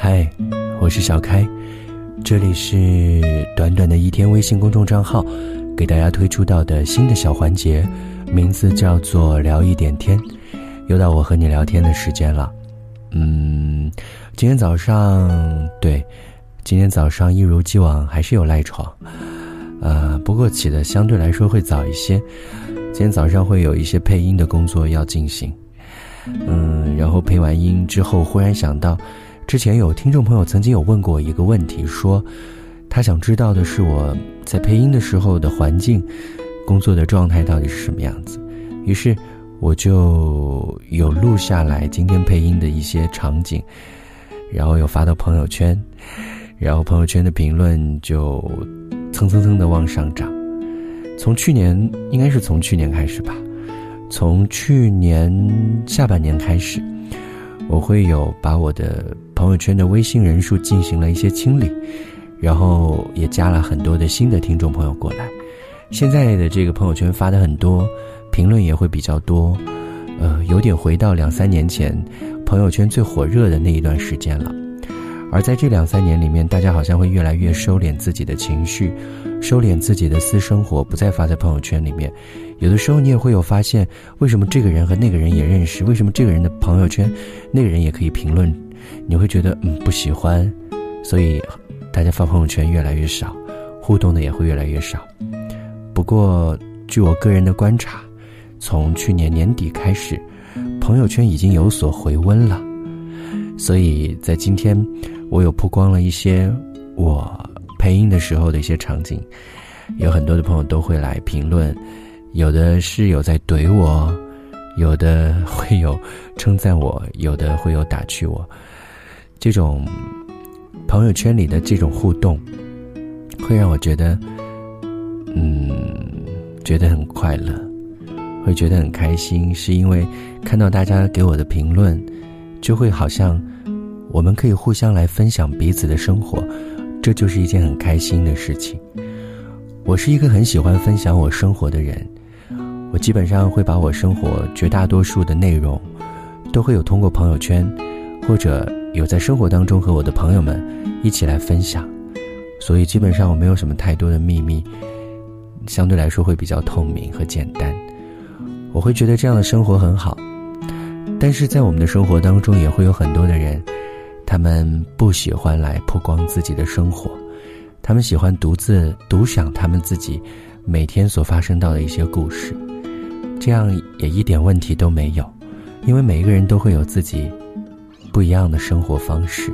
嗨，我是小开，这里是短短的一天微信公众账号，给大家推出到的新的小环节，名字叫做聊一点天，又到我和你聊天的时间了。嗯，今天早上对，今天早上一如既往还是有赖床，呃，不过起的相对来说会早一些。今天早上会有一些配音的工作要进行，嗯，然后配完音之后，忽然想到。之前有听众朋友曾经有问过我一个问题，说他想知道的是我在配音的时候的环境、工作的状态到底是什么样子。于是我就有录下来今天配音的一些场景，然后有发到朋友圈，然后朋友圈的评论就蹭蹭蹭的往上涨。从去年应该是从去年开始吧，从去年下半年开始，我会有把我的。朋友圈的微信人数进行了一些清理，然后也加了很多的新的听众朋友过来。现在的这个朋友圈发的很多，评论也会比较多，呃，有点回到两三年前朋友圈最火热的那一段时间了。而在这两三年里面，大家好像会越来越收敛自己的情绪，收敛自己的私生活，不再发在朋友圈里面。有的时候你也会有发现，为什么这个人和那个人也认识？为什么这个人的朋友圈，那个人也可以评论？你会觉得嗯不喜欢，所以大家发朋友圈越来越少，互动的也会越来越少。不过据我个人的观察，从去年年底开始，朋友圈已经有所回温了。所以在今天，我有曝光了一些我配音的时候的一些场景，有很多的朋友都会来评论，有的是有在怼我，有的会有称赞我，有的会有打趣我。这种朋友圈里的这种互动，会让我觉得，嗯，觉得很快乐，会觉得很开心，是因为看到大家给我的评论，就会好像我们可以互相来分享彼此的生活，这就是一件很开心的事情。我是一个很喜欢分享我生活的人，我基本上会把我生活绝大多数的内容，都会有通过朋友圈或者。有在生活当中和我的朋友们一起来分享，所以基本上我没有什么太多的秘密，相对来说会比较透明和简单。我会觉得这样的生活很好，但是在我们的生活当中也会有很多的人，他们不喜欢来曝光自己的生活，他们喜欢独自独享他们自己每天所发生到的一些故事，这样也一点问题都没有，因为每一个人都会有自己。不一样的生活方式，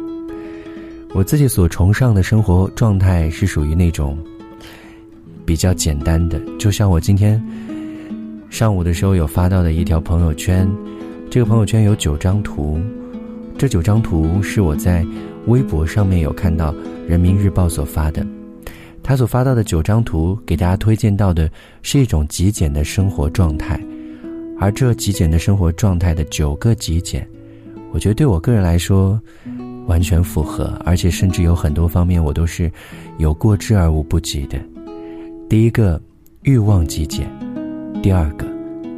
我自己所崇尚的生活状态是属于那种比较简单的。就像我今天上午的时候有发到的一条朋友圈，这个朋友圈有九张图，这九张图是我在微博上面有看到人民日报所发的，他所发到的九张图给大家推荐到的是一种极简的生活状态，而这极简的生活状态的九个极简。我觉得对我个人来说，完全符合，而且甚至有很多方面我都是有过之而无不及的。第一个，欲望极简；第二个，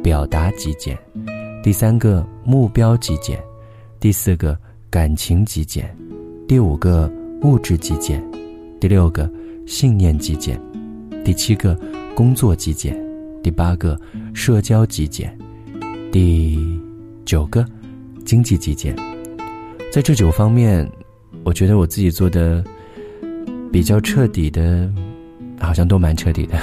表达极简；第三个，目标极简；第四个，感情极简；第五个，物质极简；第六个，信念极简；第七个，工作极简；第八个，社交极简；第九个。经济极简，在这九方面，我觉得我自己做的比较彻底的，好像都蛮彻底的。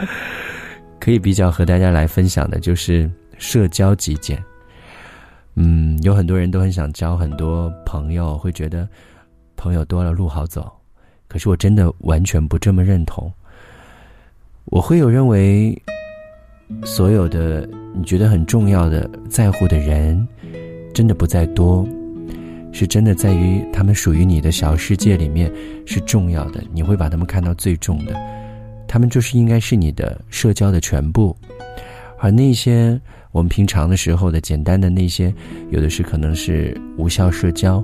可以比较和大家来分享的就是社交极简。嗯，有很多人都很想交很多朋友，会觉得朋友多了路好走，可是我真的完全不这么认同。我会有认为，所有的你觉得很重要的、在乎的人。真的不在多，是真的在于他们属于你的小世界里面是重要的，你会把他们看到最重的，他们就是应该是你的社交的全部，而那些我们平常的时候的简单的那些，有的是可能是无效社交，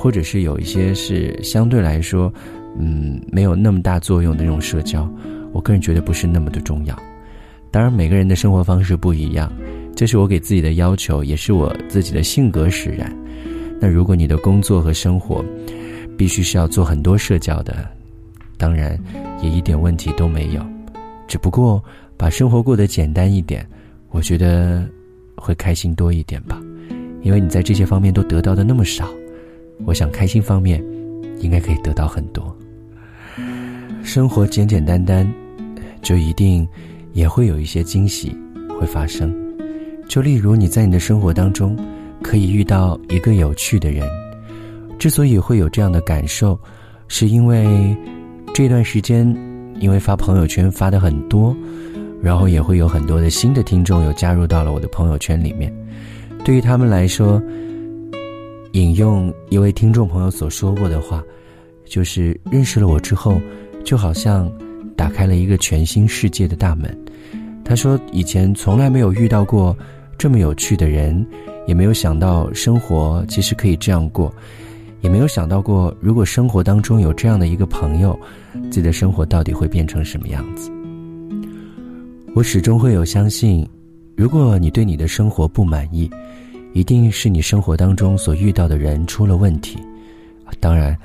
或者是有一些是相对来说，嗯，没有那么大作用的那种社交，我个人觉得不是那么的重要。当然，每个人的生活方式不一样。这是我给自己的要求，也是我自己的性格使然。那如果你的工作和生活必须是要做很多社交的，当然也一点问题都没有。只不过把生活过得简单一点，我觉得会开心多一点吧。因为你在这些方面都得到的那么少，我想开心方面应该可以得到很多。生活简简单单，就一定也会有一些惊喜会发生。就例如你在你的生活当中可以遇到一个有趣的人，之所以会有这样的感受，是因为这段时间因为发朋友圈发的很多，然后也会有很多的新的听众又加入到了我的朋友圈里面。对于他们来说，引用一位听众朋友所说过的话，就是认识了我之后。就好像打开了一个全新世界的大门。他说：“以前从来没有遇到过这么有趣的人，也没有想到生活其实可以这样过，也没有想到过如果生活当中有这样的一个朋友，自己的生活到底会变成什么样子。”我始终会有相信，如果你对你的生活不满意，一定是你生活当中所遇到的人出了问题。当然。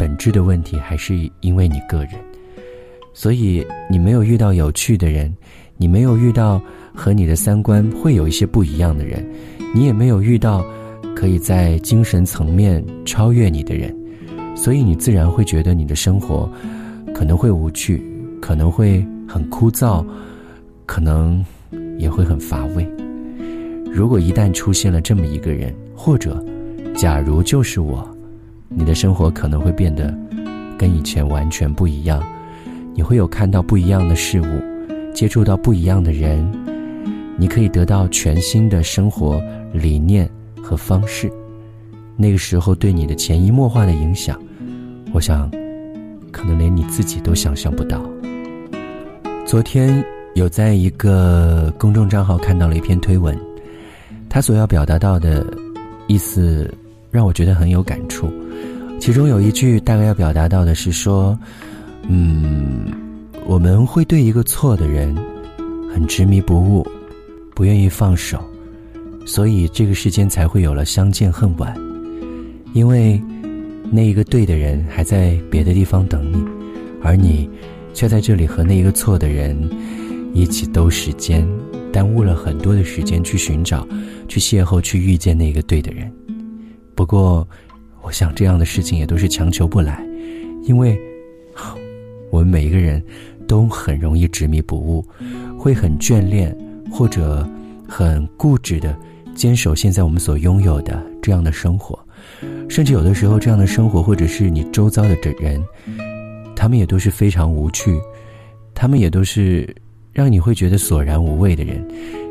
本质的问题还是因为你个人，所以你没有遇到有趣的人，你没有遇到和你的三观会有一些不一样的人，你也没有遇到可以在精神层面超越你的人，所以你自然会觉得你的生活可能会无趣，可能会很枯燥，可能也会很乏味。如果一旦出现了这么一个人，或者假如就是我。你的生活可能会变得跟以前完全不一样，你会有看到不一样的事物，接触到不一样的人，你可以得到全新的生活理念和方式。那个时候对你的潜移默化的影响，我想，可能连你自己都想象不到。昨天有在一个公众账号看到了一篇推文，他所要表达到的意思让我觉得很有感触。其中有一句大概要表达到的是说，嗯，我们会对一个错的人很执迷不悟，不愿意放手，所以这个世间才会有了相见恨晚，因为那一个对的人还在别的地方等你，而你却在这里和那一个错的人一起兜时间，耽误了很多的时间去寻找、去邂逅、去遇见那个对的人。不过。我想这样的事情也都是强求不来，因为我们每一个人都很容易执迷不悟，会很眷恋或者很固执的坚守现在我们所拥有的这样的生活，甚至有的时候这样的生活或者是你周遭的这人，他们也都是非常无趣，他们也都是让你会觉得索然无味的人，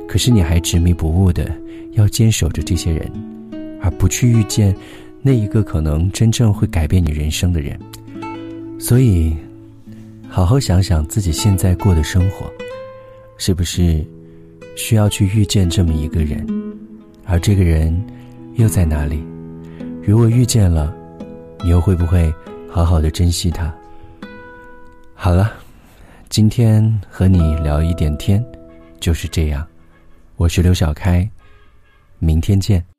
可是你还执迷不悟的要坚守着这些人，而不去遇见。那一个可能真正会改变你人生的人，所以，好好想想自己现在过的生活，是不是需要去遇见这么一个人？而这个人又在哪里？如果遇见了，你又会不会好好的珍惜他？好了，今天和你聊一点天，就是这样。我是刘小开，明天见。